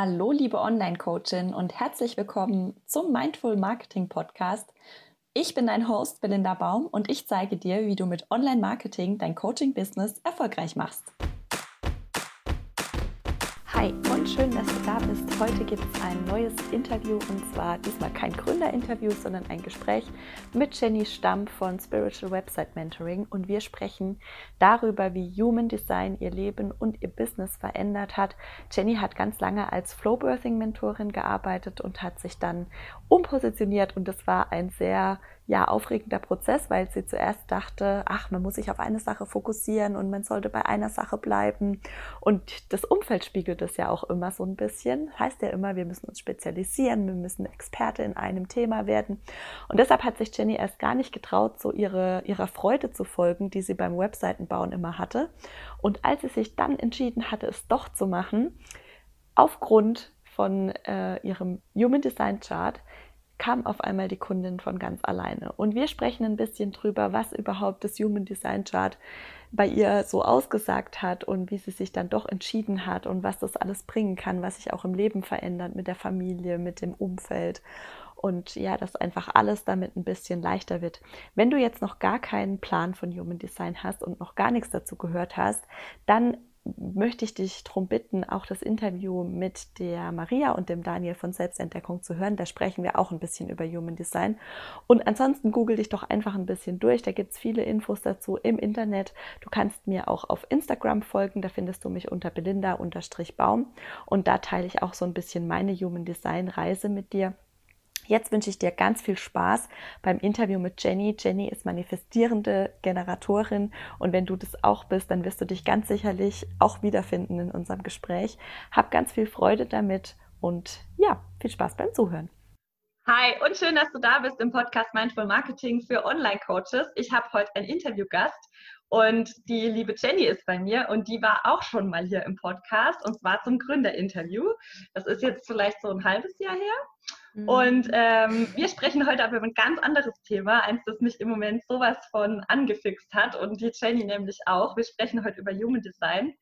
Hallo, liebe Online-Coachin und herzlich willkommen zum Mindful Marketing Podcast. Ich bin dein Host Belinda Baum und ich zeige dir, wie du mit Online-Marketing dein Coaching-Business erfolgreich machst. Hi und schön, dass du da bist. Heute gibt es ein neues Interview und zwar diesmal kein Gründerinterview, sondern ein Gespräch mit Jenny Stamm von Spiritual Website Mentoring und wir sprechen darüber, wie Human Design ihr Leben und ihr Business verändert hat. Jenny hat ganz lange als Flowbirthing Mentorin gearbeitet und hat sich dann umpositioniert und das war ein sehr ja, aufregender Prozess, weil sie zuerst dachte, ach, man muss sich auf eine Sache fokussieren und man sollte bei einer Sache bleiben. Und das Umfeld spiegelt es ja auch immer so ein bisschen. Heißt ja immer, wir müssen uns spezialisieren, wir müssen Experte in einem Thema werden. Und deshalb hat sich Jenny erst gar nicht getraut, so ihre, ihrer Freude zu folgen, die sie beim Webseitenbauen immer hatte. Und als sie sich dann entschieden hatte, es doch zu machen, aufgrund von äh, ihrem Human Design Chart, kam auf einmal die Kundin von ganz alleine. Und wir sprechen ein bisschen drüber, was überhaupt das Human Design Chart bei ihr so ausgesagt hat und wie sie sich dann doch entschieden hat und was das alles bringen kann, was sich auch im Leben verändert mit der Familie, mit dem Umfeld. Und ja, dass einfach alles damit ein bisschen leichter wird. Wenn du jetzt noch gar keinen Plan von Human Design hast und noch gar nichts dazu gehört hast, dann möchte ich dich darum bitten, auch das Interview mit der Maria und dem Daniel von Selbstentdeckung zu hören. Da sprechen wir auch ein bisschen über Human Design. Und ansonsten google dich doch einfach ein bisschen durch. Da gibt es viele Infos dazu im Internet. Du kannst mir auch auf Instagram folgen. Da findest du mich unter belinda-baum. Und da teile ich auch so ein bisschen meine Human Design Reise mit dir. Jetzt wünsche ich dir ganz viel Spaß beim Interview mit Jenny. Jenny ist manifestierende Generatorin und wenn du das auch bist, dann wirst du dich ganz sicherlich auch wiederfinden in unserem Gespräch. Hab ganz viel Freude damit und ja, viel Spaß beim Zuhören. Hi und schön, dass du da bist im Podcast Mindful Marketing für Online-Coaches. Ich habe heute einen Interviewgast und die liebe Jenny ist bei mir und die war auch schon mal hier im Podcast und zwar zum Gründerinterview. Das ist jetzt vielleicht so ein halbes Jahr her. Mhm. Und ähm, wir sprechen heute aber über ein ganz anderes Thema, eins, das mich im Moment sowas von angefixt hat und die Jenny nämlich auch. Wir sprechen heute über Human Design.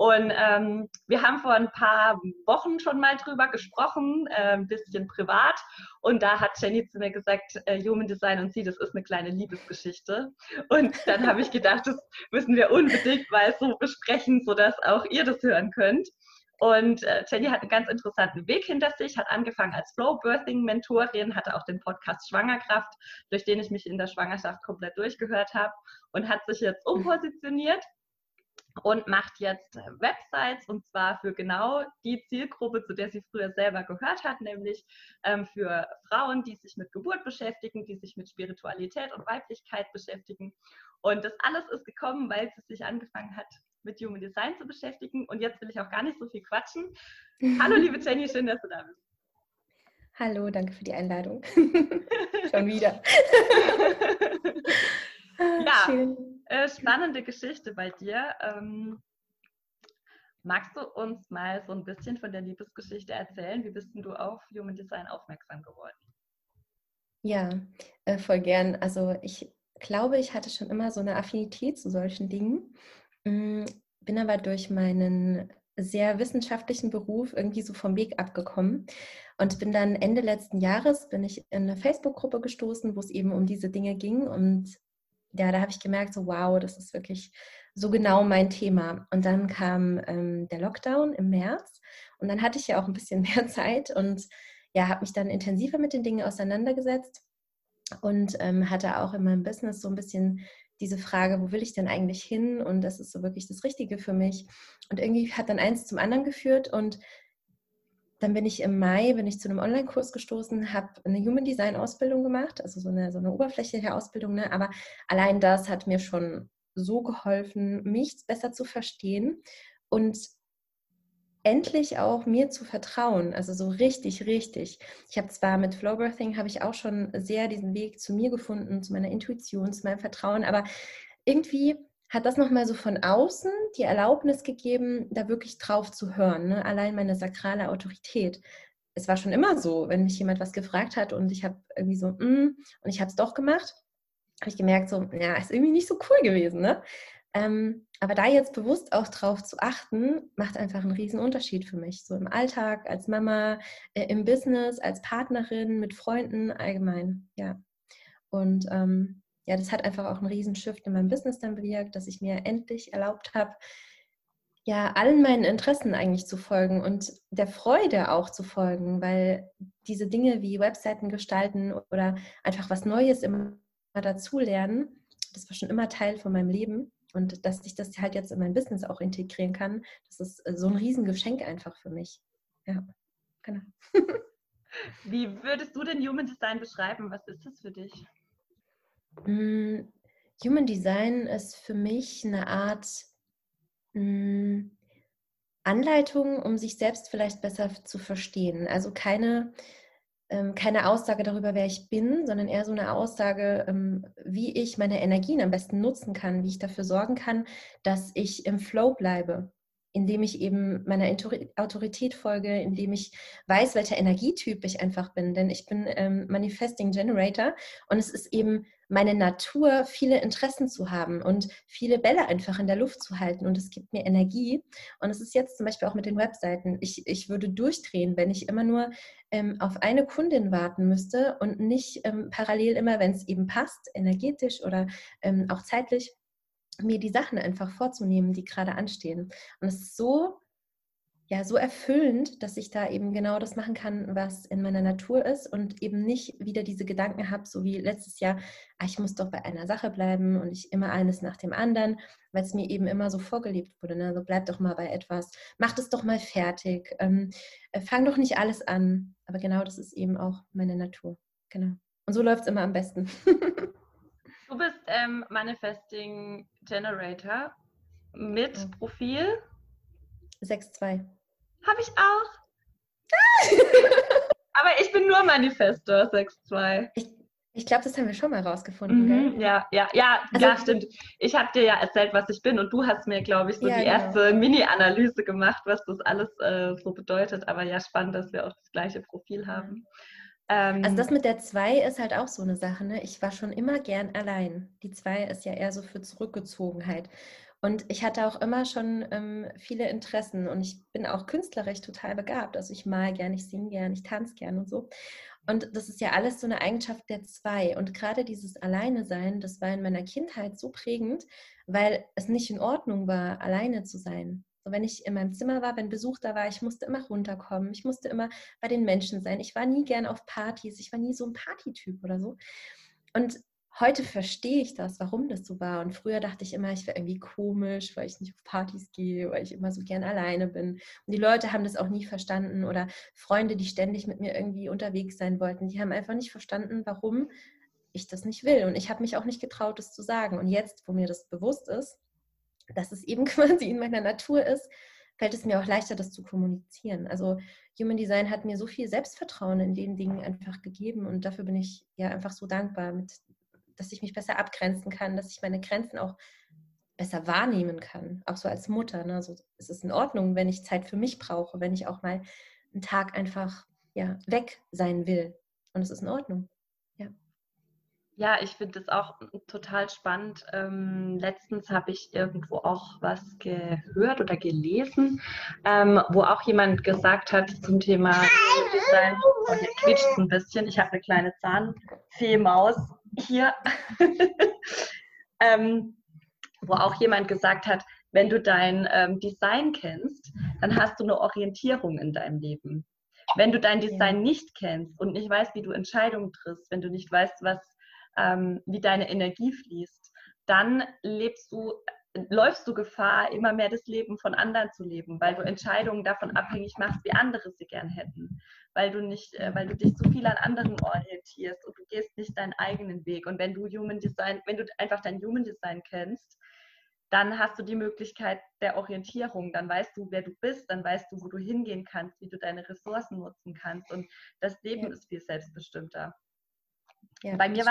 Und ähm, wir haben vor ein paar Wochen schon mal drüber gesprochen, äh, ein bisschen privat. Und da hat Jenny zu mir gesagt, äh, Human Design und sie, das ist eine kleine Liebesgeschichte. Und dann habe ich gedacht, das müssen wir unbedingt mal so besprechen, sodass auch ihr das hören könnt. Und äh, Jenny hat einen ganz interessanten Weg hinter sich, hat angefangen als Flow-Birthing-Mentorin, hatte auch den Podcast Schwangerkraft, durch den ich mich in der Schwangerschaft komplett durchgehört habe und hat sich jetzt umpositioniert und macht jetzt äh, Websites und zwar für genau die Zielgruppe, zu der sie früher selber gehört hat, nämlich ähm, für Frauen, die sich mit Geburt beschäftigen, die sich mit Spiritualität und Weiblichkeit beschäftigen. Und das alles ist gekommen, weil sie sich angefangen hat, mit Human Design zu beschäftigen. Und jetzt will ich auch gar nicht so viel quatschen. Hallo, liebe Jenny, schön, dass du da bist. Hallo, danke für die Einladung. Schon wieder. ja, äh, spannende Geschichte bei dir. Ähm, magst du uns mal so ein bisschen von der Liebesgeschichte erzählen? Wie bist du auf Human Design aufmerksam geworden? Ja, äh, voll gern. Also ich glaube, ich hatte schon immer so eine Affinität zu solchen Dingen. Hm, bin aber durch meinen sehr wissenschaftlichen Beruf irgendwie so vom Weg abgekommen und bin dann Ende letzten Jahres bin ich in eine Facebook-Gruppe gestoßen, wo es eben um diese Dinge ging und ja, da habe ich gemerkt, so wow, das ist wirklich so genau mein Thema. Und dann kam ähm, der Lockdown im März und dann hatte ich ja auch ein bisschen mehr Zeit und ja, habe mich dann intensiver mit den Dingen auseinandergesetzt und ähm, hatte auch in meinem Business so ein bisschen diese Frage, wo will ich denn eigentlich hin? Und das ist so wirklich das Richtige für mich. Und irgendwie hat dann eins zum anderen geführt und dann bin ich im Mai bin ich zu einem Online-Kurs gestoßen, habe eine Human Design Ausbildung gemacht, also so eine, so eine oberflächliche Ausbildung, ne? aber allein das hat mir schon so geholfen, mich besser zu verstehen und endlich auch mir zu vertrauen, also so richtig, richtig. Ich habe zwar mit Flowbirthing habe ich auch schon sehr diesen Weg zu mir gefunden, zu meiner Intuition, zu meinem Vertrauen, aber irgendwie hat das nochmal so von außen die Erlaubnis gegeben, da wirklich drauf zu hören. Ne? Allein meine sakrale Autorität. Es war schon immer so, wenn mich jemand was gefragt hat und ich habe irgendwie so, mm, und ich habe es doch gemacht, habe ich gemerkt, so, ja, ist irgendwie nicht so cool gewesen. Ne? Ähm, aber da jetzt bewusst auch drauf zu achten, macht einfach einen riesen Unterschied für mich. So im Alltag, als Mama, äh, im Business, als Partnerin, mit Freunden allgemein. Ja. Und ähm, ja, das hat einfach auch einen riesen Shift in meinem Business dann bewirkt, dass ich mir endlich erlaubt habe, ja, allen meinen Interessen eigentlich zu folgen und der Freude auch zu folgen, weil diese Dinge wie Webseiten gestalten oder einfach was Neues immer dazulernen, das war schon immer Teil von meinem Leben. Und dass ich das halt jetzt in mein Business auch integrieren kann, das ist äh, so ein Riesengeschenk einfach für mich. Ja, genau. Wie würdest du denn Human Design beschreiben? Was ist das für dich? Mm, Human Design ist für mich eine Art mm, Anleitung, um sich selbst vielleicht besser zu verstehen. Also keine ähm, keine Aussage darüber, wer ich bin, sondern eher so eine Aussage, ähm, wie ich meine Energien am besten nutzen kann, wie ich dafür sorgen kann, dass ich im Flow bleibe, indem ich eben meiner Autorität folge, indem ich weiß, welcher Energietyp ich einfach bin. Denn ich bin ähm, Manifesting Generator und es ist eben meine Natur, viele Interessen zu haben und viele Bälle einfach in der Luft zu halten. Und es gibt mir Energie. Und es ist jetzt zum Beispiel auch mit den Webseiten. Ich, ich würde durchdrehen, wenn ich immer nur ähm, auf eine Kundin warten müsste und nicht ähm, parallel immer, wenn es eben passt, energetisch oder ähm, auch zeitlich, mir die Sachen einfach vorzunehmen, die gerade anstehen. Und es ist so ja so erfüllend, dass ich da eben genau das machen kann, was in meiner Natur ist und eben nicht wieder diese Gedanken habe, so wie letztes Jahr, ah, ich muss doch bei einer Sache bleiben und ich immer eines nach dem anderen, weil es mir eben immer so vorgelebt wurde. Ne? Also bleib doch mal bei etwas, mach das doch mal fertig, ähm, äh, fang doch nicht alles an. Aber genau das ist eben auch meine Natur. Genau. Und so läuft es immer am besten. du bist ähm, Manifesting Generator mit Profil 6-2. Habe ich auch. Aber ich bin nur Manifestor 6-2. Ich, ich glaube, das haben wir schon mal rausgefunden. Mhm, ja, ja, ja, also, ja, stimmt. Ich habe dir ja erzählt, was ich bin und du hast mir, glaube ich, so ja, die genau. erste Mini-Analyse gemacht, was das alles äh, so bedeutet. Aber ja, spannend, dass wir auch das gleiche Profil haben. Ähm, also das mit der 2 ist halt auch so eine Sache. Ne? Ich war schon immer gern allein. Die 2 ist ja eher so für Zurückgezogenheit. Und ich hatte auch immer schon ähm, viele Interessen und ich bin auch künstlerisch total begabt. Also ich mal gern, ich singe gern, ich tanze gern und so. Und das ist ja alles so eine Eigenschaft der zwei. Und gerade dieses Alleine sein, das war in meiner Kindheit so prägend, weil es nicht in Ordnung war, alleine zu sein. So, wenn ich in meinem Zimmer war, wenn Besuch da war, ich musste immer runterkommen. Ich musste immer bei den Menschen sein. Ich war nie gern auf Partys. Ich war nie so ein Partytyp oder so. Und heute verstehe ich das, warum das so war. Und früher dachte ich immer, ich wäre irgendwie komisch, weil ich nicht auf Partys gehe, weil ich immer so gern alleine bin. Und die Leute haben das auch nie verstanden oder Freunde, die ständig mit mir irgendwie unterwegs sein wollten, die haben einfach nicht verstanden, warum ich das nicht will. Und ich habe mich auch nicht getraut, das zu sagen. Und jetzt, wo mir das bewusst ist, dass es eben quasi in meiner Natur ist, fällt es mir auch leichter, das zu kommunizieren. Also Human Design hat mir so viel Selbstvertrauen in den Dingen einfach gegeben und dafür bin ich ja einfach so dankbar, mit dass ich mich besser abgrenzen kann, dass ich meine Grenzen auch besser wahrnehmen kann, auch so als Mutter. Ne? Also es ist in Ordnung, wenn ich Zeit für mich brauche, wenn ich auch mal einen Tag einfach ja, weg sein will. Und es ist in Ordnung. Ja. Ich finde das auch total spannend. Ähm, letztens habe ich irgendwo auch was gehört oder gelesen, ähm, wo auch jemand gesagt hat zum Thema Design. Und oh, hier quietscht es ein bisschen. Ich habe eine kleine Zahnfee-Maus hier, ähm, wo auch jemand gesagt hat, wenn du dein ähm, Design kennst, dann hast du eine Orientierung in deinem Leben. Wenn du dein Design nicht kennst und nicht weißt, wie du Entscheidungen triffst, wenn du nicht weißt, was, ähm, wie deine Energie fließt, dann lebst du, läufst du Gefahr, immer mehr das Leben von anderen zu leben, weil du Entscheidungen davon abhängig machst, wie andere sie gern hätten weil du nicht, äh, weil du dich zu viel an anderen orientierst und du gehst nicht deinen eigenen Weg. Und wenn du Human Design, wenn du einfach dein Human Design kennst, dann hast du die Möglichkeit der Orientierung. Dann weißt du, wer du bist, dann weißt du, wo du hingehen kannst, wie du deine Ressourcen nutzen kannst. Und das Leben ja. ist viel selbstbestimmter. Ja, bei, mir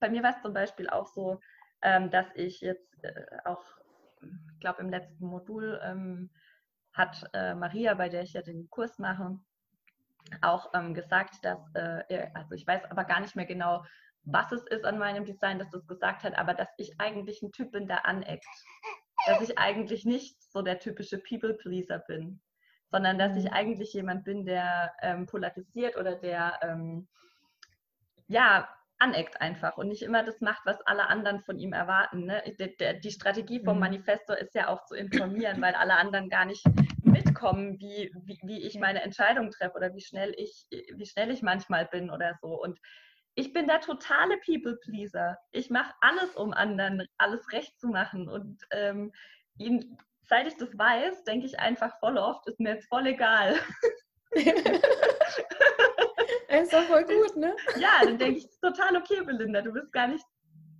bei mir war es zum Beispiel auch so, ähm, dass ich jetzt äh, auch, ich glaube, im letzten Modul ähm, hat äh, Maria, bei der ich ja den Kurs mache, auch ähm, gesagt, dass, äh, also ich weiß aber gar nicht mehr genau, was es ist an meinem Design, dass das gesagt hat, aber dass ich eigentlich ein Typ bin, der aneckt. Dass ich eigentlich nicht so der typische People-Pleaser bin, sondern dass ich mhm. eigentlich jemand bin, der ähm, polarisiert oder der ähm, ja aneckt einfach und nicht immer das macht, was alle anderen von ihm erwarten. Ne? Die, die, Strategie vom mhm. Manifesto ist ja auch zu informieren, weil alle anderen gar nicht mitkommen, wie, wie, wie ich meine Entscheidung treffe oder wie schnell ich, wie schnell ich manchmal bin oder so. Und ich bin der totale People-Pleaser. Ich mache alles, um anderen alles recht zu machen. Und ähm, ihn, seit ich das weiß, denke ich einfach voll oft, ist mir jetzt voll egal. ist doch voll gut, ne? Ja, dann denke ich, ist total okay, Belinda. Du bist gar nicht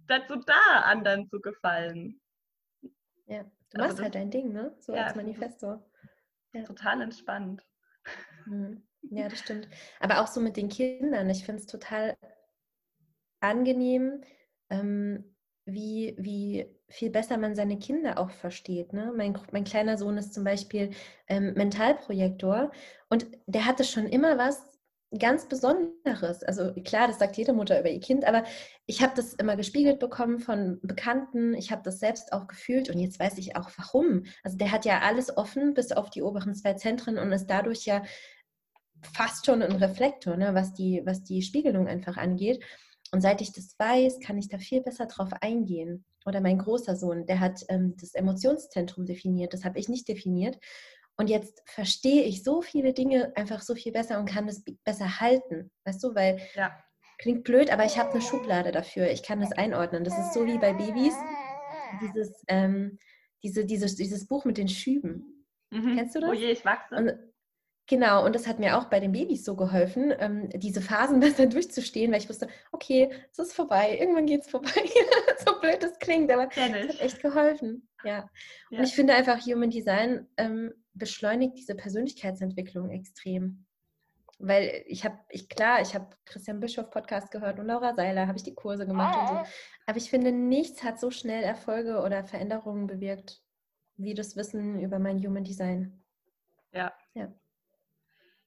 dazu da, anderen zu gefallen. Ja, du machst also halt dein Ding, ne? So ja, als Manifesto. Ja. Total entspannt. Mhm. Ja, das stimmt. Aber auch so mit den Kindern. Ich finde es total angenehm, ähm, wie, wie viel besser man seine Kinder auch versteht. Ne? Mein, mein kleiner Sohn ist zum Beispiel ähm, Mentalprojektor und der hatte schon immer was ganz Besonderes. Also klar, das sagt jede Mutter über ihr Kind, aber ich habe das immer gespiegelt bekommen von Bekannten. Ich habe das selbst auch gefühlt und jetzt weiß ich auch warum. Also der hat ja alles offen bis auf die oberen zwei Zentren und ist dadurch ja fast schon ein Reflektor, ne, was, die, was die Spiegelung einfach angeht. Und seit ich das weiß, kann ich da viel besser drauf eingehen. Oder mein großer Sohn, der hat ähm, das Emotionszentrum definiert, das habe ich nicht definiert. Und jetzt verstehe ich so viele Dinge einfach so viel besser und kann es besser halten. Weißt du, weil ja. klingt blöd, aber ich habe eine Schublade dafür. Ich kann das einordnen. Das ist so wie bei Babys, dieses, ähm, diese, dieses, dieses Buch mit den Schüben. Mhm. Kennst du das? Oh je, ich wachse. Und, Genau, und das hat mir auch bei den Babys so geholfen, ähm, diese Phasen besser durchzustehen, weil ich wusste, okay, es ist vorbei, irgendwann geht es vorbei. so blöd das klingt, aber es hat echt geholfen. Ja. ja. Und ich finde einfach, Human Design ähm, beschleunigt diese Persönlichkeitsentwicklung extrem. Weil ich habe, ich klar, ich habe Christian Bischof Podcast gehört und Laura Seiler, habe ich die Kurse gemacht und so. Ah. Aber ich finde, nichts hat so schnell Erfolge oder Veränderungen bewirkt, wie das Wissen über mein Human Design. Ja. ja.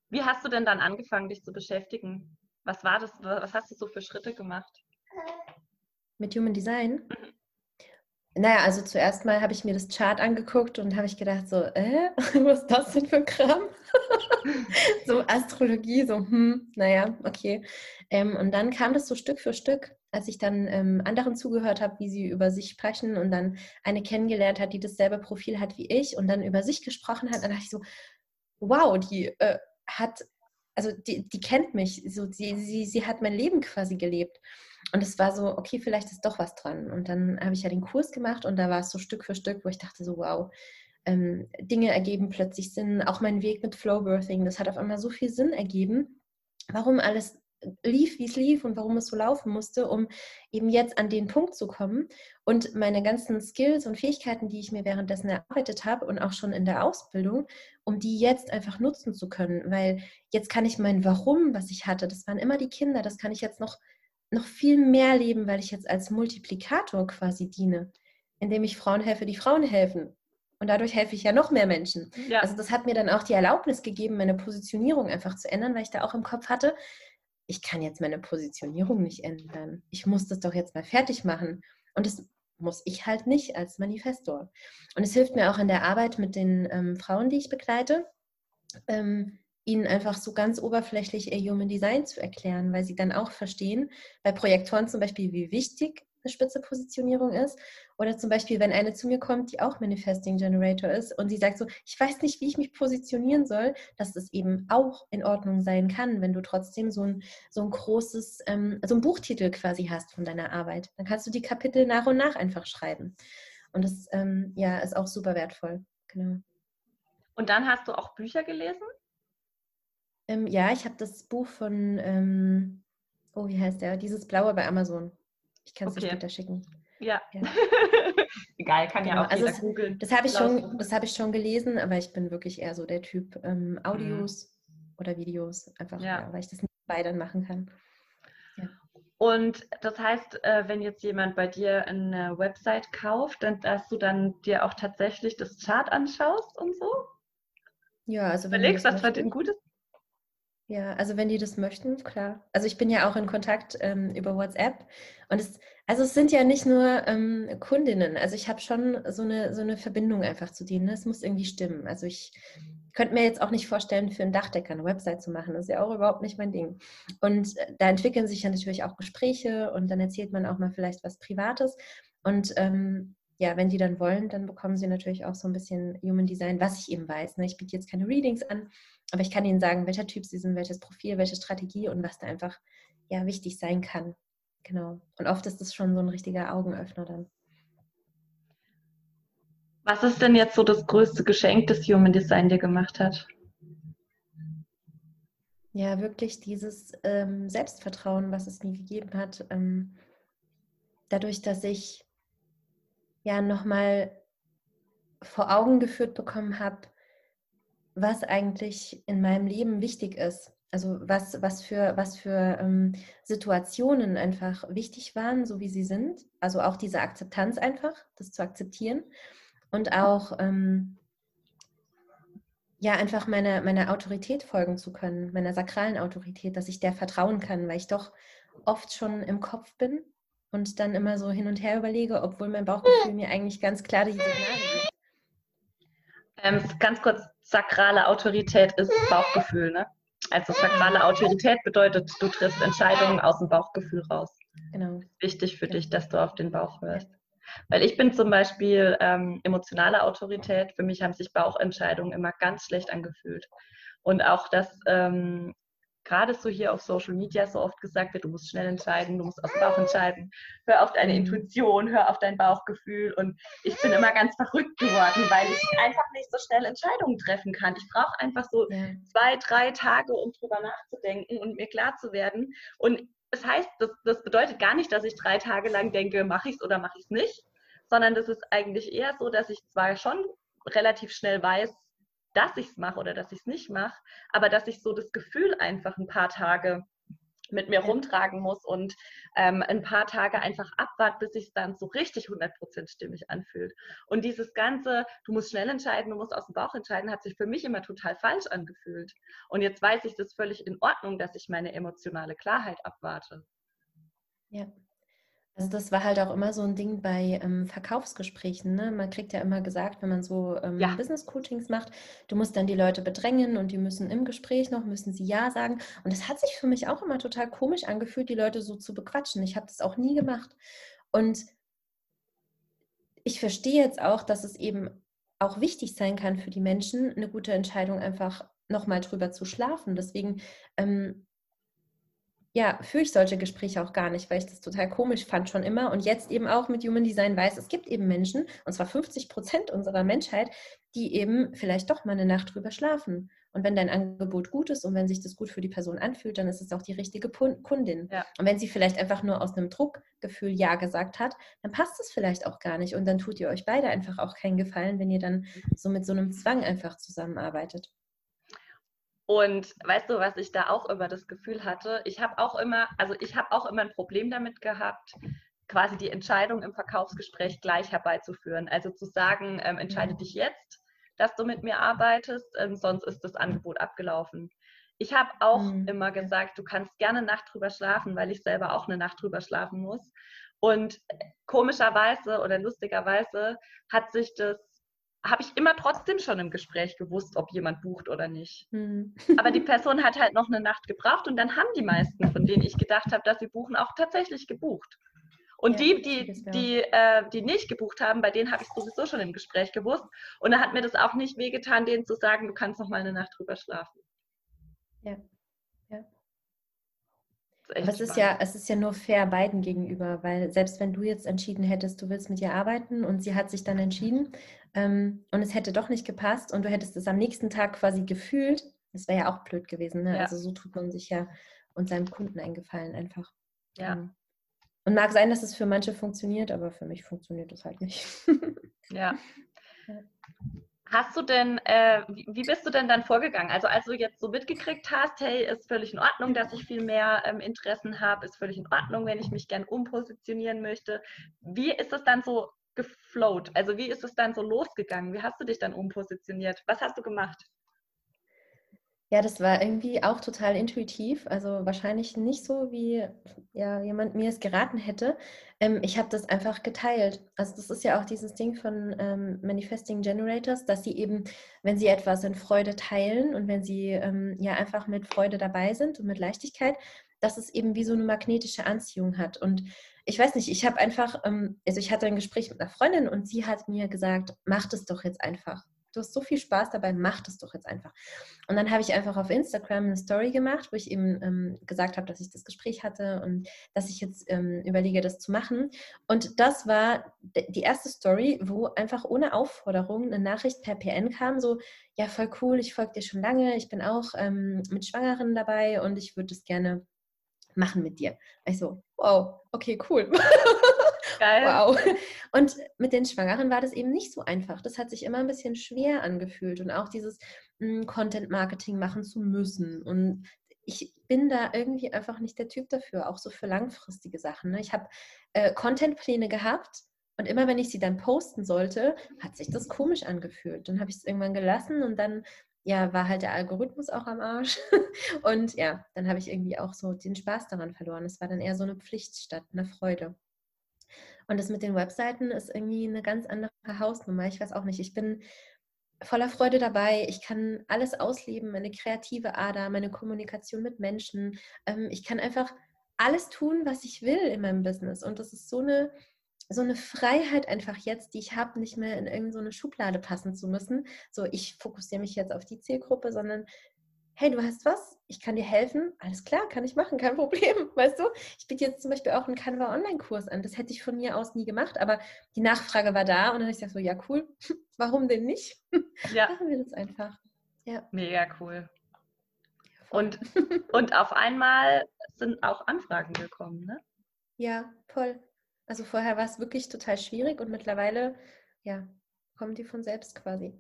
Wie hast du denn dann angefangen, dich zu beschäftigen? Was war das? Was hast du so für Schritte gemacht? Mit Human Design? Mhm. Naja, also zuerst mal habe ich mir das Chart angeguckt und habe ich gedacht, so, äh, was ist das denn für ein Kram? so Astrologie, so, hm, naja, okay. Ähm, und dann kam das so Stück für Stück, als ich dann ähm, anderen zugehört habe, wie sie über sich sprechen und dann eine kennengelernt hat, die dasselbe Profil hat wie ich und dann über sich gesprochen hat, dann dachte ich so, wow, die äh, hat, also die, die kennt mich, so, sie, sie, sie hat mein Leben quasi gelebt. Und es war so, okay, vielleicht ist doch was dran. Und dann habe ich ja den Kurs gemacht und da war es so Stück für Stück, wo ich dachte so, wow, ähm, Dinge ergeben plötzlich Sinn. Auch mein Weg mit Flowbirthing, das hat auf einmal so viel Sinn ergeben. Warum alles lief, wie es lief und warum es so laufen musste, um eben jetzt an den Punkt zu kommen und meine ganzen Skills und Fähigkeiten, die ich mir währenddessen erarbeitet habe und auch schon in der Ausbildung, um die jetzt einfach nutzen zu können, weil jetzt kann ich mein Warum, was ich hatte, das waren immer die Kinder, das kann ich jetzt noch noch viel mehr leben, weil ich jetzt als Multiplikator quasi diene, indem ich Frauen helfe, die Frauen helfen. Und dadurch helfe ich ja noch mehr Menschen. Ja. Also das hat mir dann auch die Erlaubnis gegeben, meine Positionierung einfach zu ändern, weil ich da auch im Kopf hatte, ich kann jetzt meine Positionierung nicht ändern. Ich muss das doch jetzt mal fertig machen. Und das muss ich halt nicht als Manifestor. Und es hilft mir auch in der Arbeit mit den ähm, Frauen, die ich begleite, ähm, ihnen einfach so ganz oberflächlich ihr Human Design zu erklären, weil sie dann auch verstehen, bei Projektoren zum Beispiel, wie wichtig eine spitze Positionierung ist. Oder zum Beispiel, wenn eine zu mir kommt, die auch Manifesting Generator ist und sie sagt so, ich weiß nicht, wie ich mich positionieren soll, dass es eben auch in Ordnung sein kann, wenn du trotzdem so ein, so ein großes, ähm, so ein Buchtitel quasi hast von deiner Arbeit. Dann kannst du die Kapitel nach und nach einfach schreiben. Und das ähm, ja, ist auch super wertvoll. Genau. Und dann hast du auch Bücher gelesen? Ähm, ja, ich habe das Buch von, ähm, oh, wie heißt der? Dieses Blaue bei Amazon. Ich kann es okay. dir später schicken. Ja. ja. Egal, kann genau. ja auch also jeder googeln. Das habe ich, schon, hab ich schon gelesen, aber ich bin wirklich eher so der Typ ähm, Audios mhm. oder Videos, einfach, ja. Ja, weil ich das nicht beide machen kann. Und das heißt, äh, wenn jetzt jemand bei dir eine Website kauft, dann, dass du dann dir auch tatsächlich das Chart anschaust und so? Ja, also wenn Überlegst, was für ein gutes Ja, also wenn die das möchten, klar. Also ich bin ja auch in Kontakt ähm, über WhatsApp und es, also es sind ja nicht nur ähm, Kundinnen, also ich habe schon so eine, so eine Verbindung einfach zu denen. Ne? Es muss irgendwie stimmen. Also ich könnte mir jetzt auch nicht vorstellen, für einen Dachdecker eine Website zu machen. Das ist ja auch überhaupt nicht mein Ding. Und äh, da entwickeln sich ja natürlich auch Gespräche und dann erzählt man auch mal vielleicht was Privates. Und ähm, ja, wenn die dann wollen, dann bekommen sie natürlich auch so ein bisschen Human Design, was ich eben weiß. Ne? Ich biete jetzt keine Readings an, aber ich kann ihnen sagen, welcher Typ sie sind, welches Profil, welche Strategie und was da einfach ja wichtig sein kann. Genau. Und oft ist das schon so ein richtiger Augenöffner dann. Was ist denn jetzt so das größte Geschenk, das Human Design dir gemacht hat? Ja, wirklich dieses ähm, Selbstvertrauen, was es mir gegeben hat. Ähm, dadurch, dass ich ja nochmal vor Augen geführt bekommen habe, was eigentlich in meinem Leben wichtig ist. Also was, was für, was für ähm, Situationen einfach wichtig waren, so wie sie sind. Also auch diese Akzeptanz einfach, das zu akzeptieren. Und auch ähm, ja, einfach meiner meine Autorität folgen zu können, meiner sakralen Autorität, dass ich der vertrauen kann, weil ich doch oft schon im Kopf bin und dann immer so hin und her überlege, obwohl mein Bauchgefühl mir eigentlich ganz klar die Signale gibt. Ähm, ganz kurz, sakrale Autorität ist Bauchgefühl, ne? Also sakrale Autorität bedeutet, du triffst Entscheidungen aus dem Bauchgefühl raus. Genau. Wichtig für dich, dass du auf den Bauch hörst. Weil ich bin zum Beispiel ähm, emotionale Autorität. Für mich haben sich Bauchentscheidungen immer ganz schlecht angefühlt. Und auch das ähm, gerade so hier auf Social Media so oft gesagt wird, du musst schnell entscheiden, du musst aus dem Bauch entscheiden, hör auf deine mhm. Intuition, hör auf dein Bauchgefühl. Und ich bin immer ganz verrückt geworden, weil ich einfach nicht so schnell Entscheidungen treffen kann. Ich brauche einfach so ja. zwei, drei Tage, um drüber nachzudenken und mir klar zu werden. Und das heißt, das, das bedeutet gar nicht, dass ich drei Tage lang denke, mache ich es oder mache ich es nicht, sondern das ist eigentlich eher so, dass ich zwar schon relativ schnell weiß, dass ich es mache oder dass ich es nicht mache, aber dass ich so das Gefühl einfach ein paar Tage mit mir rumtragen muss und ähm, ein paar Tage einfach abwart, bis sich es dann so richtig 100% stimmig anfühlt. Und dieses ganze, du musst schnell entscheiden, du musst aus dem Bauch entscheiden, hat sich für mich immer total falsch angefühlt. Und jetzt weiß ich, das völlig in Ordnung, dass ich meine emotionale Klarheit abwarte. Ja, also das war halt auch immer so ein Ding bei ähm, Verkaufsgesprächen. Ne? Man kriegt ja immer gesagt, wenn man so ähm, ja. Business-Coachings macht, du musst dann die Leute bedrängen und die müssen im Gespräch noch, müssen sie Ja sagen. Und das hat sich für mich auch immer total komisch angefühlt, die Leute so zu bequatschen. Ich habe das auch nie gemacht. Und ich verstehe jetzt auch, dass es eben auch wichtig sein kann für die Menschen, eine gute Entscheidung einfach nochmal drüber zu schlafen. Deswegen ähm, ja, führe ich solche Gespräche auch gar nicht, weil ich das total komisch fand schon immer und jetzt eben auch mit Human Design weiß, es gibt eben Menschen, und zwar 50 Prozent unserer Menschheit, die eben vielleicht doch mal eine Nacht drüber schlafen. Und wenn dein Angebot gut ist und wenn sich das gut für die Person anfühlt, dann ist es auch die richtige Kundin. Ja. Und wenn sie vielleicht einfach nur aus einem Druckgefühl Ja gesagt hat, dann passt es vielleicht auch gar nicht. Und dann tut ihr euch beide einfach auch keinen Gefallen, wenn ihr dann so mit so einem Zwang einfach zusammenarbeitet. Und weißt du, was ich da auch immer das Gefühl hatte? Ich habe auch immer, also ich habe auch immer ein Problem damit gehabt, quasi die Entscheidung im Verkaufsgespräch gleich herbeizuführen. Also zu sagen, ähm, entscheide dich jetzt, dass du mit mir arbeitest, ähm, sonst ist das Angebot abgelaufen. Ich habe auch mhm. immer gesagt, du kannst gerne eine Nacht drüber schlafen, weil ich selber auch eine Nacht drüber schlafen muss. Und komischerweise oder lustigerweise hat sich das habe ich immer trotzdem schon im Gespräch gewusst, ob jemand bucht oder nicht. Mhm. Aber die Person hat halt noch eine Nacht gebraucht und dann haben die meisten, von denen ich gedacht habe, dass sie buchen, auch tatsächlich gebucht. Und ja, die, die, die, äh, die nicht gebucht haben, bei denen habe ich sowieso schon im Gespräch gewusst. Und da hat mir das auch nicht wehgetan, denen zu sagen, du kannst noch mal eine Nacht drüber schlafen. Ja. Aber es ist ja, es ist ja nur fair beiden gegenüber, weil selbst wenn du jetzt entschieden hättest, du willst mit ihr arbeiten und sie hat sich dann entschieden ähm, und es hätte doch nicht gepasst und du hättest es am nächsten Tag quasi gefühlt, das wäre ja auch blöd gewesen. Ne? Ja. Also so tut man sich ja und seinem Kunden einen Gefallen einfach. Ja. Ähm, und mag sein, dass es für manche funktioniert, aber für mich funktioniert es halt nicht. ja. Hast du denn, äh, wie, bist du denn dann vorgegangen? Also als du jetzt so mitgekriegt hast, hey, ist völlig in Ordnung, dass ich viel mehr ähm, Interessen habe, ist völlig in Ordnung, wenn ich mich gern umpositionieren möchte. Wie ist es dann so geflowt? Also wie ist es dann so losgegangen? Wie hast du dich dann umpositioniert? Was hast du gemacht? Ja, das war irgendwie auch total intuitiv. Also wahrscheinlich nicht so, wie ja, jemand mir es geraten hätte. Ähm, ich habe das einfach geteilt. Also das ist ja auch dieses Ding von ähm, Manifesting Generators, dass sie eben, wenn sie etwas in Freude teilen und wenn sie ähm, ja einfach mit Freude dabei sind und mit Leichtigkeit, dass es eben wie so eine magnetische Anziehung hat. Und ich weiß nicht, ich habe einfach, ähm, also ich hatte ein Gespräch mit einer Freundin und sie hat mir gesagt, mach das doch jetzt einfach du hast so viel Spaß dabei, mach das doch jetzt einfach. Und dann habe ich einfach auf Instagram eine Story gemacht, wo ich eben ähm, gesagt habe, dass ich das Gespräch hatte und dass ich jetzt ähm, überlege, das zu machen. Und das war die erste Story, wo einfach ohne Aufforderung eine Nachricht per PN kam, so, ja, voll cool, ich folge dir schon lange, ich bin auch ähm, mit Schwangeren dabei und ich würde es gerne machen mit dir. Ich so, wow, okay, cool. Geil. Wow. Und mit den Schwangeren war das eben nicht so einfach. Das hat sich immer ein bisschen schwer angefühlt und auch dieses hm, Content-Marketing machen zu müssen. Und ich bin da irgendwie einfach nicht der Typ dafür, auch so für langfristige Sachen. Ne? Ich habe äh, Content-Pläne gehabt und immer wenn ich sie dann posten sollte, hat sich das komisch angefühlt. Dann habe ich es irgendwann gelassen und dann ja, war halt der Algorithmus auch am Arsch. Und ja, dann habe ich irgendwie auch so den Spaß daran verloren. Es war dann eher so eine Pflicht statt eine Freude. Und das mit den Webseiten ist irgendwie eine ganz andere Hausnummer. Ich weiß auch nicht. Ich bin voller Freude dabei. Ich kann alles ausleben, meine kreative Ader, meine Kommunikation mit Menschen. Ähm, ich kann einfach alles tun, was ich will in meinem Business. Und das ist so eine, so eine Freiheit einfach jetzt, die ich habe, nicht mehr in irgendeine Schublade passen zu müssen. So, ich fokussiere mich jetzt auf die Zielgruppe, sondern hey, du hast was, ich kann dir helfen, alles klar, kann ich machen, kein Problem, weißt du? Ich biete jetzt zum Beispiel auch einen Canva Online-Kurs an, das hätte ich von mir aus nie gemacht, aber die Nachfrage war da und dann habe ich gesagt so, ja cool, warum denn nicht? Ja. Machen wir das einfach. Ja. Mega cool. Und, und auf einmal sind auch Anfragen gekommen, ne? Ja, voll. Also vorher war es wirklich total schwierig und mittlerweile, ja, kommen die von selbst quasi.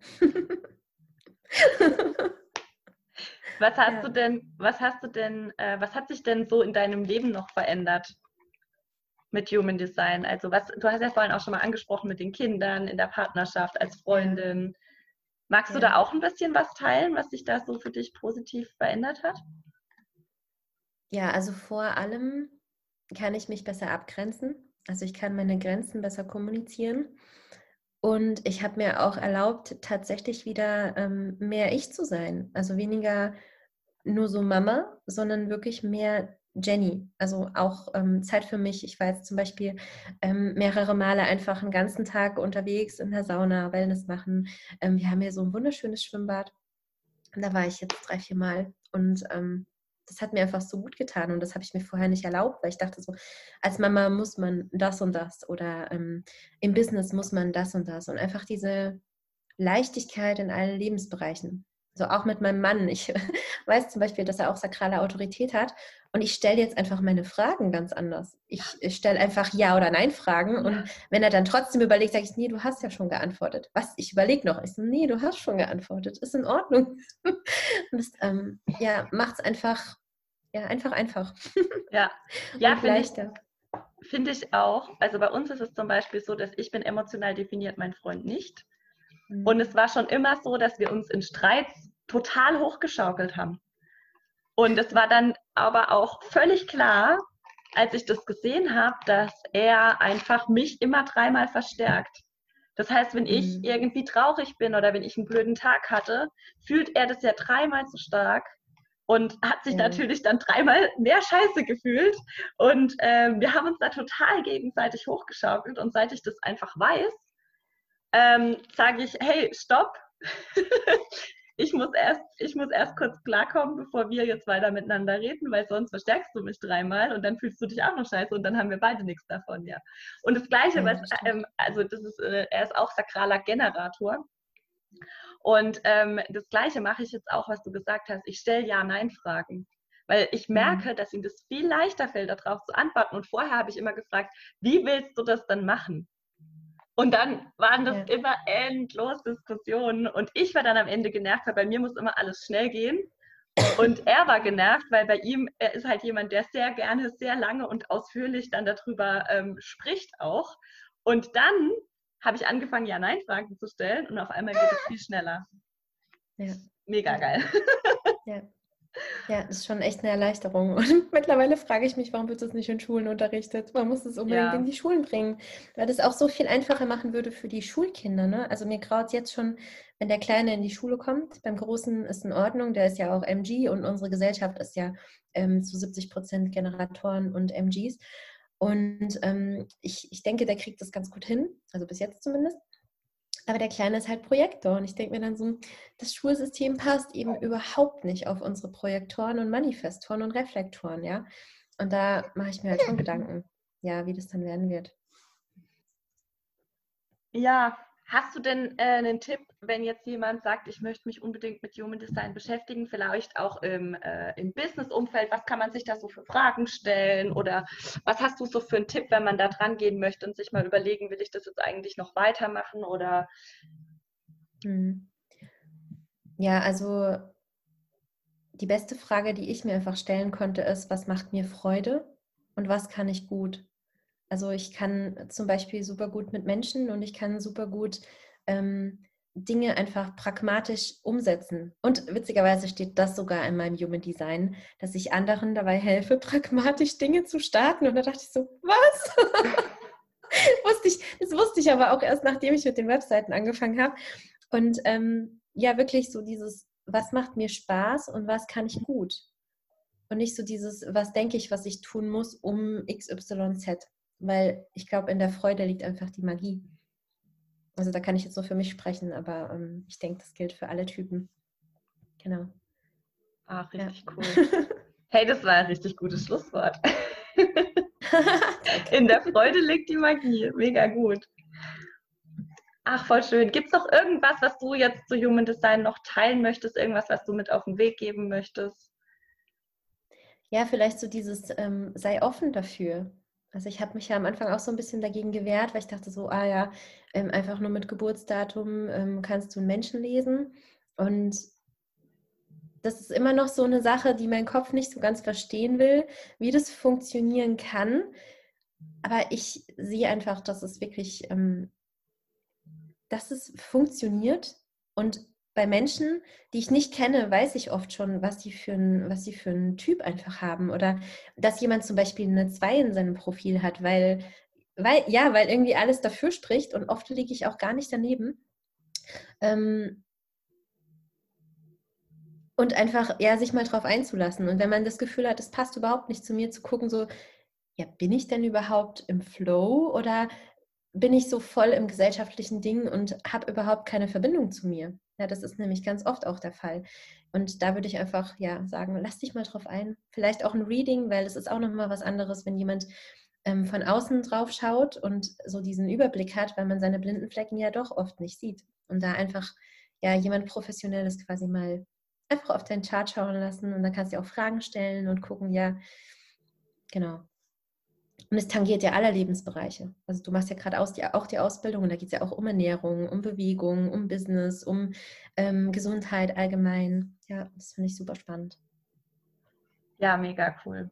Was hast ja. du denn, was hast du denn, äh, was hat sich denn so in deinem Leben noch verändert mit Human Design? Also was, du hast ja vorhin auch schon mal angesprochen mit den Kindern, in der Partnerschaft, als Freundin. Magst ja. du da auch ein bisschen was teilen, was sich da so für dich positiv verändert hat? Ja, also vor allem kann ich mich besser abgrenzen. Also ich kann meine Grenzen besser kommunizieren. Und ich habe mir auch erlaubt, tatsächlich wieder ähm, mehr ich zu sein. Also weniger nur so Mama, sondern wirklich mehr Jenny. Also auch ähm, Zeit für mich. Ich war jetzt zum Beispiel ähm, mehrere Male einfach einen ganzen Tag unterwegs in der Sauna, Wellness machen. Ähm, wir haben hier so ein wunderschönes Schwimmbad. Und da war ich jetzt drei, vier Mal. Und ähm, das hat mir einfach so gut getan und das habe ich mir vorher nicht erlaubt, weil ich dachte so, als Mama muss man das und das oder ähm, im Business muss man das und das und einfach diese Leichtigkeit in allen Lebensbereichen. So auch mit meinem Mann. Ich weiß zum Beispiel, dass er auch sakrale Autorität hat. Und ich stelle jetzt einfach meine Fragen ganz anders. Ich, ich stelle einfach Ja- oder Nein-Fragen. Und wenn er dann trotzdem überlegt, sage ich, nee, du hast ja schon geantwortet. Was? Ich überlege noch. Ich so, nee, du hast schon geantwortet. Ist in Ordnung. Und das ähm, ja, macht es einfach, ja, einfach einfach. Ja, ja leichter. Finde ich auch. Also bei uns ist es zum Beispiel so, dass ich bin emotional definiert, mein Freund nicht. Mhm. Und es war schon immer so, dass wir uns in Streits total hochgeschaukelt haben. Und es war dann aber auch völlig klar, als ich das gesehen habe, dass er einfach mich immer dreimal verstärkt. Das heißt, wenn ich mhm. irgendwie traurig bin oder wenn ich einen blöden Tag hatte, fühlt er das ja dreimal so stark und hat sich ja. natürlich dann dreimal mehr Scheiße gefühlt. Und äh, wir haben uns da total gegenseitig hochgeschaukelt. Und seit ich das einfach weiß, ähm, sage ich, hey, stopp. ich muss, erst, ich muss erst kurz klarkommen, bevor wir jetzt weiter miteinander reden, weil sonst verstärkst du mich dreimal und dann fühlst du dich auch noch scheiße und dann haben wir beide nichts davon, ja. Und das Gleiche, ja, was, ähm, also das ist, äh, er ist auch sakraler Generator. Und ähm, das Gleiche mache ich jetzt auch, was du gesagt hast. Ich stelle Ja-Nein-Fragen. Weil ich mhm. merke, mhm. dass ihm das viel leichter fällt, darauf zu antworten. Und vorher habe ich immer gefragt, wie willst du das dann machen? Und dann waren das ja. immer endlos Diskussionen. Und ich war dann am Ende genervt, weil bei mir muss immer alles schnell gehen. Und er war genervt, weil bei ihm, er ist halt jemand, der sehr gerne, sehr lange und ausführlich dann darüber ähm, spricht auch. Und dann habe ich angefangen, Ja-Nein-Fragen zu stellen und auf einmal geht es viel schneller. Ja. Mega geil. Ja. Ja, das ist schon echt eine Erleichterung. Und mittlerweile frage ich mich, warum wird das nicht in Schulen unterrichtet? Man muss es unbedingt ja. in die Schulen bringen, weil das auch so viel einfacher machen würde für die Schulkinder. Ne? Also mir graut jetzt schon, wenn der Kleine in die Schule kommt. Beim Großen ist in Ordnung, der ist ja auch MG und unsere Gesellschaft ist ja ähm, zu 70 Prozent Generatoren und MGs. Und ähm, ich, ich denke, der kriegt das ganz gut hin, also bis jetzt zumindest. Aber der Kleine ist halt Projektor und ich denke mir dann so, das Schulsystem passt eben überhaupt nicht auf unsere Projektoren und Manifestoren und Reflektoren, ja. Und da mache ich mir halt schon Gedanken, ja, wie das dann werden wird. Ja, Hast du denn äh, einen Tipp, wenn jetzt jemand sagt, ich möchte mich unbedingt mit Human Design beschäftigen, vielleicht auch im, äh, im Business-Umfeld, was kann man sich da so für Fragen stellen oder was hast du so für einen Tipp, wenn man da dran gehen möchte und sich mal überlegen, will ich das jetzt eigentlich noch weitermachen oder? Hm. Ja, also die beste Frage, die ich mir einfach stellen konnte, ist, was macht mir Freude und was kann ich gut? Also ich kann zum Beispiel super gut mit Menschen und ich kann super gut ähm, Dinge einfach pragmatisch umsetzen. Und witzigerweise steht das sogar in meinem Human Design, dass ich anderen dabei helfe, pragmatisch Dinge zu starten. Und da dachte ich so, was? wusste ich, das wusste ich aber auch erst, nachdem ich mit den Webseiten angefangen habe. Und ähm, ja, wirklich so dieses, was macht mir Spaß und was kann ich gut? Und nicht so dieses, was denke ich, was ich tun muss, um XYZ weil ich glaube, in der Freude liegt einfach die Magie. Also da kann ich jetzt nur für mich sprechen, aber ähm, ich denke, das gilt für alle Typen. Genau. Ach, richtig ja. cool. Hey, das war ein richtig gutes Schlusswort. in der Freude liegt die Magie. Mega gut. Ach, voll schön. Gibt es noch irgendwas, was du jetzt zu Human Design noch teilen möchtest? Irgendwas, was du mit auf den Weg geben möchtest? Ja, vielleicht so dieses, ähm, sei offen dafür. Also ich habe mich ja am Anfang auch so ein bisschen dagegen gewehrt, weil ich dachte so, ah ja, ähm, einfach nur mit Geburtsdatum ähm, kannst du einen Menschen lesen. Und das ist immer noch so eine Sache, die mein Kopf nicht so ganz verstehen will, wie das funktionieren kann. Aber ich sehe einfach, dass es wirklich, ähm, dass es funktioniert und bei Menschen, die ich nicht kenne, weiß ich oft schon, was sie für für einen Typ einfach haben. Oder dass jemand zum Beispiel eine 2 in seinem Profil hat, weil, weil, ja, weil irgendwie alles dafür spricht und oft liege ich auch gar nicht daneben. Ähm, und einfach, ja, sich mal drauf einzulassen. Und wenn man das Gefühl hat, es passt überhaupt nicht zu mir, zu gucken, so, ja, bin ich denn überhaupt im Flow oder bin ich so voll im gesellschaftlichen Ding und habe überhaupt keine Verbindung zu mir? Ja, das ist nämlich ganz oft auch der Fall. Und da würde ich einfach ja sagen, lass dich mal drauf ein. Vielleicht auch ein Reading, weil es ist auch nochmal was anderes, wenn jemand ähm, von außen drauf schaut und so diesen Überblick hat, weil man seine blinden Flecken ja doch oft nicht sieht. Und da einfach ja jemand Professionelles quasi mal einfach auf deinen Chart schauen lassen und dann kannst du auch Fragen stellen und gucken, ja, genau, und es tangiert ja alle Lebensbereiche. Also du machst ja gerade auch die Ausbildung und da geht es ja auch um Ernährung, um Bewegung, um Business, um ähm, Gesundheit allgemein. Ja, das finde ich super spannend. Ja, mega cool.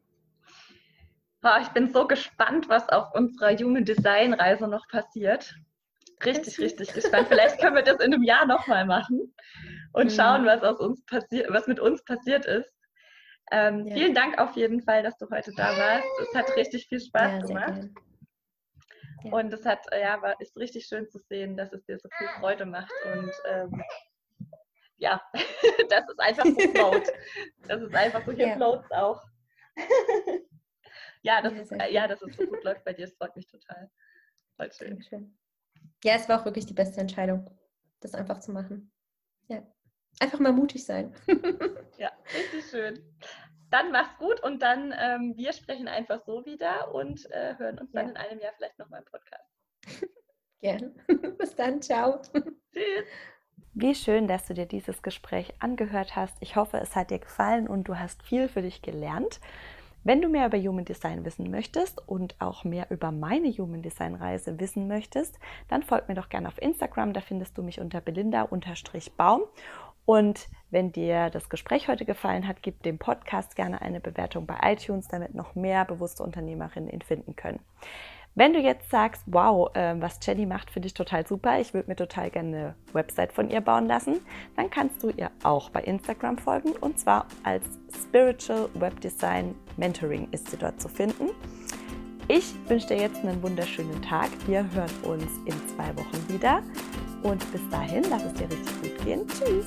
Oh, ich bin so gespannt, was auf unserer Human Design Reise noch passiert. Richtig, richtig gespannt. Vielleicht können wir das in einem Jahr nochmal machen und schauen, was aus uns passiert, was mit uns passiert ist. Ähm, ja. Vielen Dank auf jeden Fall, dass du heute da warst. Es hat richtig viel Spaß ja, gemacht. Ja. Und es hat, ja, war, ist richtig schön zu sehen, dass es dir so viel Freude macht. Und ähm, ja, das ist einfach so float. Das ist einfach so, hier ja. floats auch. ja, das ist, ja, dass es so gut läuft bei dir, das freut mich total. Voll schön. schön. Ja, es war auch wirklich die beste Entscheidung, das einfach zu machen. Ja. Einfach mal mutig sein. ja, richtig schön. Dann mach's gut und dann ähm, wir sprechen einfach so wieder und äh, hören uns dann ja. in einem Jahr vielleicht nochmal im Podcast. Gerne. Bis dann. Ciao. Tschüss. Wie schön, dass du dir dieses Gespräch angehört hast. Ich hoffe, es hat dir gefallen und du hast viel für dich gelernt. Wenn du mehr über Human Design wissen möchtest und auch mehr über meine Human Design Reise wissen möchtest, dann folg mir doch gerne auf Instagram. Da findest du mich unter belinda-baum. Und wenn dir das Gespräch heute gefallen hat, gib dem Podcast gerne eine Bewertung bei iTunes, damit noch mehr bewusste Unternehmerinnen ihn finden können. Wenn du jetzt sagst, wow, äh, was Jenny macht, finde ich total super, ich würde mir total gerne eine Website von ihr bauen lassen, dann kannst du ihr auch bei Instagram folgen und zwar als Spiritual Web Design Mentoring ist sie dort zu finden. Ich wünsche dir jetzt einen wunderschönen Tag. Wir hören uns in zwei Wochen wieder. Und bis dahin, lass es dir richtig gut gehen. Tschüss.